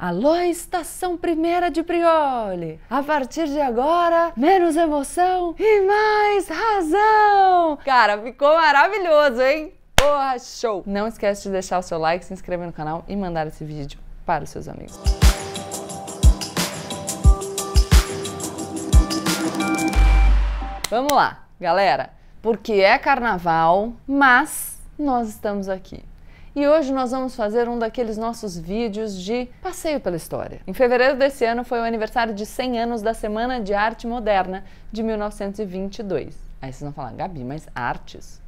Alô, estação primeira de Prioli! A partir de agora, menos emoção e mais razão! Cara, ficou maravilhoso, hein? Porra, show! Não esquece de deixar o seu like, se inscrever no canal e mandar esse vídeo para os seus amigos. Vamos lá, galera! Porque é carnaval, mas nós estamos aqui e hoje nós vamos fazer um daqueles nossos vídeos de passeio pela história. Em fevereiro desse ano foi o aniversário de 100 anos da Semana de Arte Moderna de 1922. Aí vocês vão falar, Gabi, mas artes?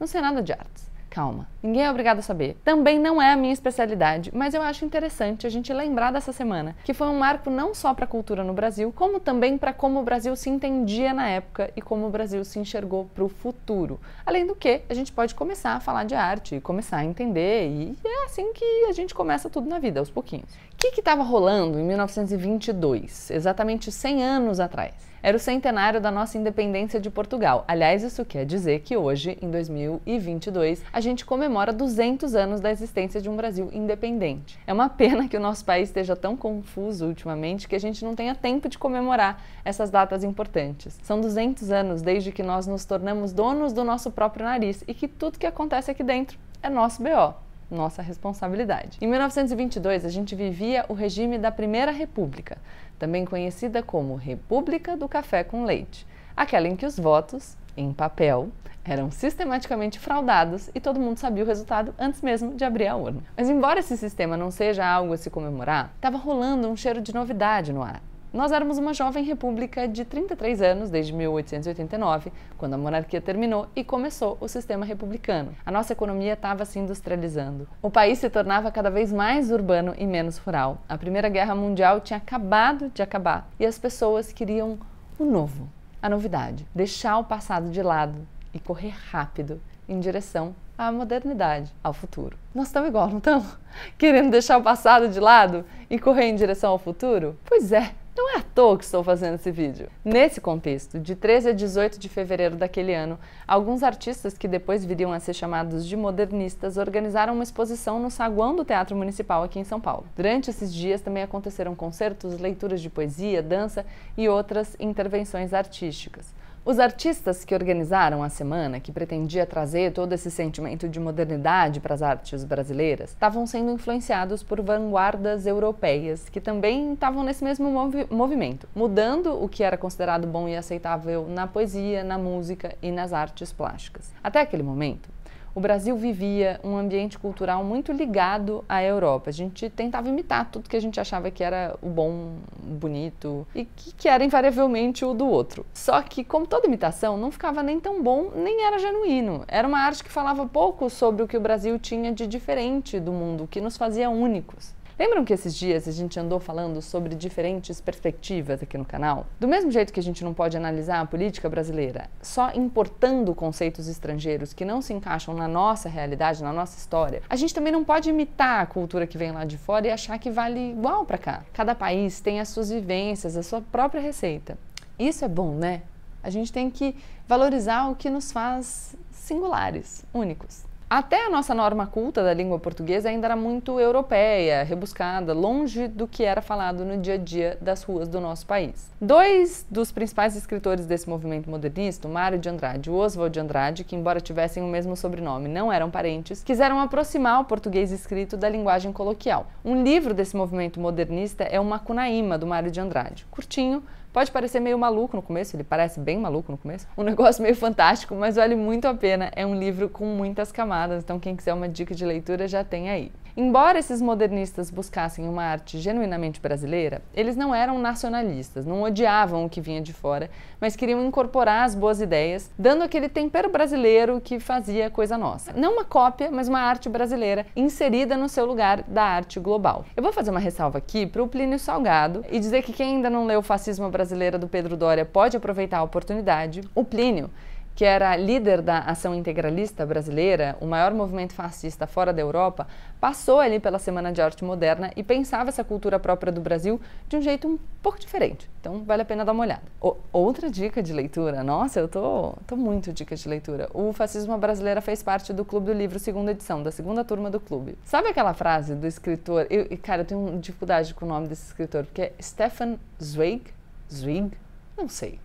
Não sei nada de artes. Calma, ninguém é obrigado a saber. Também não é a minha especialidade, mas eu acho interessante a gente lembrar dessa semana, que foi um marco não só para a cultura no Brasil, como também para como o Brasil se entendia na época e como o Brasil se enxergou para o futuro. Além do que, a gente pode começar a falar de arte começar a entender, e é assim que a gente começa tudo na vida, aos pouquinhos. O que estava rolando em 1922, exatamente 100 anos atrás? Era o centenário da nossa independência de Portugal. Aliás, isso quer dizer que hoje, em 2022, a gente comemora 200 anos da existência de um Brasil independente. É uma pena que o nosso país esteja tão confuso ultimamente que a gente não tenha tempo de comemorar essas datas importantes. São 200 anos desde que nós nos tornamos donos do nosso próprio nariz e que tudo que acontece aqui dentro é nosso BO nossa responsabilidade. Em 1922, a gente vivia o regime da Primeira República, também conhecida como República do Café com Leite, aquela em que os votos, em papel, eram sistematicamente fraudados e todo mundo sabia o resultado antes mesmo de abrir a urna. Mas, embora esse sistema não seja algo a se comemorar, estava rolando um cheiro de novidade no ar. Nós éramos uma jovem república de 33 anos desde 1889, quando a monarquia terminou e começou o sistema republicano. A nossa economia estava se industrializando. O país se tornava cada vez mais urbano e menos rural. A Primeira Guerra Mundial tinha acabado de acabar e as pessoas queriam o novo, a novidade, deixar o passado de lado e correr rápido em direção à modernidade, ao futuro. Nós estamos igual, não estamos? Querendo deixar o passado de lado e correr em direção ao futuro? Pois é, não é à toa que estou fazendo esse vídeo. Nesse contexto, de 13 a 18 de fevereiro daquele ano, alguns artistas que depois viriam a ser chamados de modernistas organizaram uma exposição no saguão do Teatro Municipal aqui em São Paulo. Durante esses dias também aconteceram concertos, leituras de poesia, dança e outras intervenções artísticas. Os artistas que organizaram a semana, que pretendia trazer todo esse sentimento de modernidade para as artes brasileiras, estavam sendo influenciados por vanguardas europeias que também estavam nesse mesmo movi movimento, mudando o que era considerado bom e aceitável na poesia, na música e nas artes plásticas. Até aquele momento, o Brasil vivia um ambiente cultural muito ligado à Europa. A gente tentava imitar tudo que a gente achava que era o bom, o bonito e que, que era invariavelmente o do outro. Só que, como toda imitação, não ficava nem tão bom, nem era genuíno. Era uma arte que falava pouco sobre o que o Brasil tinha de diferente do mundo, que nos fazia únicos. Lembram que esses dias a gente andou falando sobre diferentes perspectivas aqui no canal? Do mesmo jeito que a gente não pode analisar a política brasileira só importando conceitos estrangeiros que não se encaixam na nossa realidade, na nossa história, a gente também não pode imitar a cultura que vem lá de fora e achar que vale igual para cá. Cada país tem as suas vivências, a sua própria receita. Isso é bom, né? A gente tem que valorizar o que nos faz singulares, únicos. Até a nossa norma culta da língua portuguesa ainda era muito europeia, rebuscada, longe do que era falado no dia a dia das ruas do nosso país. Dois dos principais escritores desse movimento modernista, Mário de Andrade e Oswald de Andrade, que embora tivessem o mesmo sobrenome, não eram parentes, quiseram aproximar o português escrito da linguagem coloquial. Um livro desse movimento modernista é o Macunaíma, do Mário de Andrade. Curtinho, Pode parecer meio maluco no começo, ele parece bem maluco no começo. Um negócio meio fantástico, mas vale muito a pena. É um livro com muitas camadas, então quem quiser uma dica de leitura já tem aí. Embora esses modernistas buscassem uma arte genuinamente brasileira, eles não eram nacionalistas, não odiavam o que vinha de fora, mas queriam incorporar as boas ideias, dando aquele tempero brasileiro que fazia coisa nossa. Não uma cópia, mas uma arte brasileira inserida no seu lugar da arte global. Eu vou fazer uma ressalva aqui para o Plínio Salgado e dizer que quem ainda não leu o Fascismo Brasileiro do Pedro Doria pode aproveitar a oportunidade. O Plínio que era líder da Ação Integralista Brasileira, o maior movimento fascista fora da Europa, passou ali pela Semana de Arte Moderna e pensava essa cultura própria do Brasil de um jeito um pouco diferente. Então vale a pena dar uma olhada. O, outra dica de leitura, nossa, eu tô, tô muito dica de leitura. O Fascismo Brasileira fez parte do Clube do Livro, segunda edição, da segunda turma do clube. Sabe aquela frase do escritor? Eu, cara, eu tenho dificuldade com o nome desse escritor, porque é Stefan Zweig? Zweig? Não sei.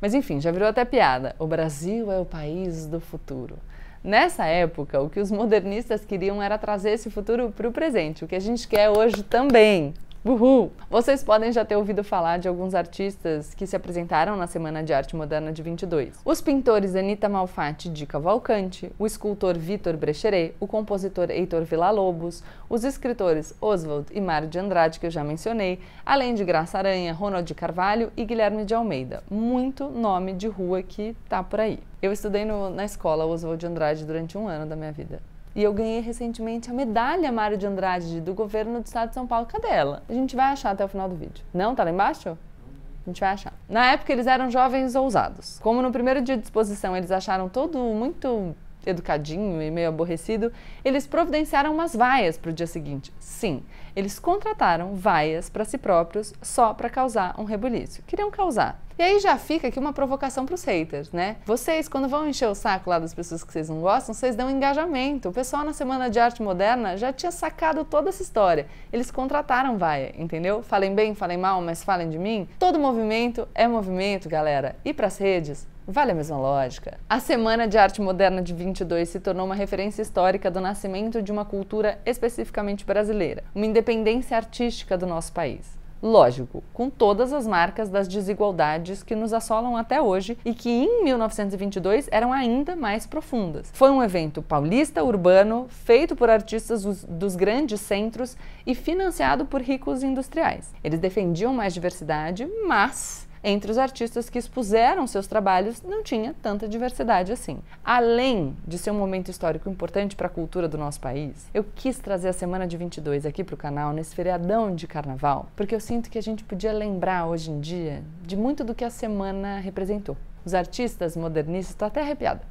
Mas enfim, já virou até piada. O Brasil é o país do futuro. Nessa época, o que os modernistas queriam era trazer esse futuro para o presente, o que a gente quer hoje também. Uhul! Vocês podem já ter ouvido falar de alguns artistas que se apresentaram na Semana de Arte Moderna de 22. Os pintores Anita Malfatti de Cavalcante, o escultor Vitor Brecheret, o compositor Heitor Villa-Lobos, os escritores Oswald e Mário de Andrade, que eu já mencionei, além de Graça Aranha, Ronald Carvalho e Guilherme de Almeida. Muito nome de rua que tá por aí. Eu estudei no, na escola Oswald de Andrade durante um ano da minha vida. E eu ganhei recentemente a medalha Mário de Andrade do governo do estado de São Paulo. Cadê ela? A gente vai achar até o final do vídeo. Não? Tá lá embaixo? A gente vai achar. Na época eles eram jovens ousados. Como no primeiro dia de exposição eles acharam todo muito educadinho e meio aborrecido, eles providenciaram umas vaias para o dia seguinte. Sim, eles contrataram vaias para si próprios só para causar um rebuliço. Queriam causar. E aí já fica aqui uma provocação para os haters, né? Vocês, quando vão encher o saco lá das pessoas que vocês não gostam, vocês dão engajamento. O pessoal na Semana de Arte Moderna já tinha sacado toda essa história. Eles contrataram vaia, entendeu? Falem bem, falem mal, mas falem de mim. Todo movimento é movimento, galera. E para as redes, Vale a mesma lógica. A Semana de Arte Moderna de 22 se tornou uma referência histórica do nascimento de uma cultura especificamente brasileira, uma independência artística do nosso país. Lógico, com todas as marcas das desigualdades que nos assolam até hoje e que em 1922 eram ainda mais profundas. Foi um evento paulista urbano, feito por artistas dos, grandes centros e financiado por ricos industriais. Eles defendiam mais diversidade, mas entre os artistas que expuseram seus trabalhos não tinha tanta diversidade assim. Além de ser um momento histórico importante para a cultura do nosso país, eu quis trazer a Semana de 22 aqui para o canal nesse feriadão de carnaval, porque eu sinto que a gente podia lembrar hoje em dia de muito do que a semana representou. Os artistas modernistas, estou até arrepiada,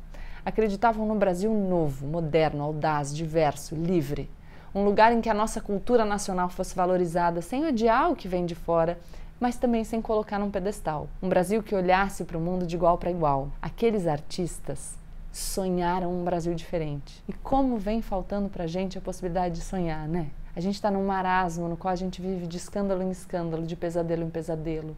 acreditavam no Brasil novo, moderno, audaz, diverso, livre. Um lugar em que a nossa cultura nacional fosse valorizada sem odiar o que vem de fora mas também sem colocar num pedestal. Um Brasil que olhasse para o mundo de igual para igual. Aqueles artistas sonharam um Brasil diferente. E como vem faltando para a gente a possibilidade de sonhar, né? A gente está num marasmo no qual a gente vive de escândalo em escândalo, de pesadelo em pesadelo,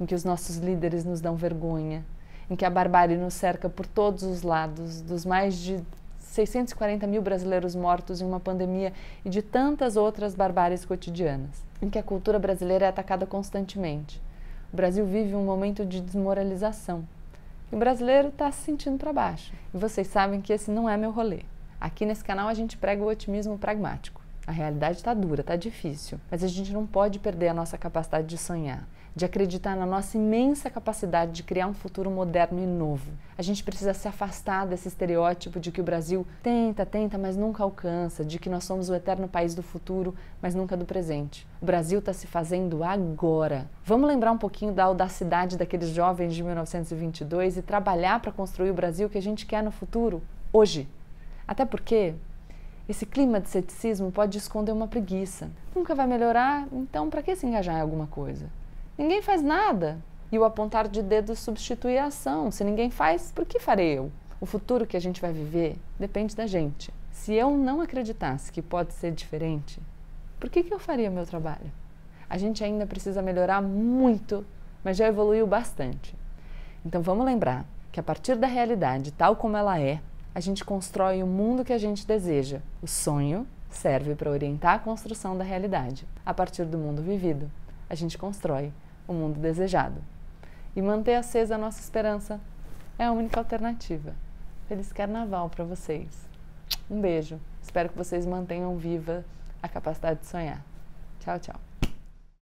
em que os nossos líderes nos dão vergonha, em que a barbárie nos cerca por todos os lados, dos mais de 640 mil brasileiros mortos em uma pandemia e de tantas outras barbáries cotidianas, em que a cultura brasileira é atacada constantemente. O Brasil vive um momento de desmoralização. E o brasileiro está se sentindo para baixo. E vocês sabem que esse não é meu rolê. Aqui nesse canal a gente prega o otimismo pragmático. A realidade está dura, está difícil, mas a gente não pode perder a nossa capacidade de sonhar de acreditar na nossa imensa capacidade de criar um futuro moderno e novo. A gente precisa se afastar desse estereótipo de que o Brasil tenta, tenta, mas nunca alcança, de que nós somos o eterno país do futuro, mas nunca do presente. O Brasil está se fazendo agora. Vamos lembrar um pouquinho da audacidade daqueles jovens de 1922 e trabalhar para construir o Brasil que a gente quer no futuro, hoje. Até porque esse clima de ceticismo pode esconder uma preguiça. Nunca vai melhorar, então para que se engajar em alguma coisa? Ninguém faz nada. E o apontar de dedo substitui a ação. Se ninguém faz, por que farei eu? O futuro que a gente vai viver depende da gente. Se eu não acreditasse que pode ser diferente, por que, que eu faria meu trabalho? A gente ainda precisa melhorar muito, mas já evoluiu bastante. Então vamos lembrar que a partir da realidade tal como ela é, a gente constrói o mundo que a gente deseja. O sonho serve para orientar a construção da realidade. A partir do mundo vivido, a gente constrói o mundo desejado. E manter acesa a nossa esperança é a única alternativa. Feliz carnaval para vocês. Um beijo. Espero que vocês mantenham viva a capacidade de sonhar. Tchau, tchau.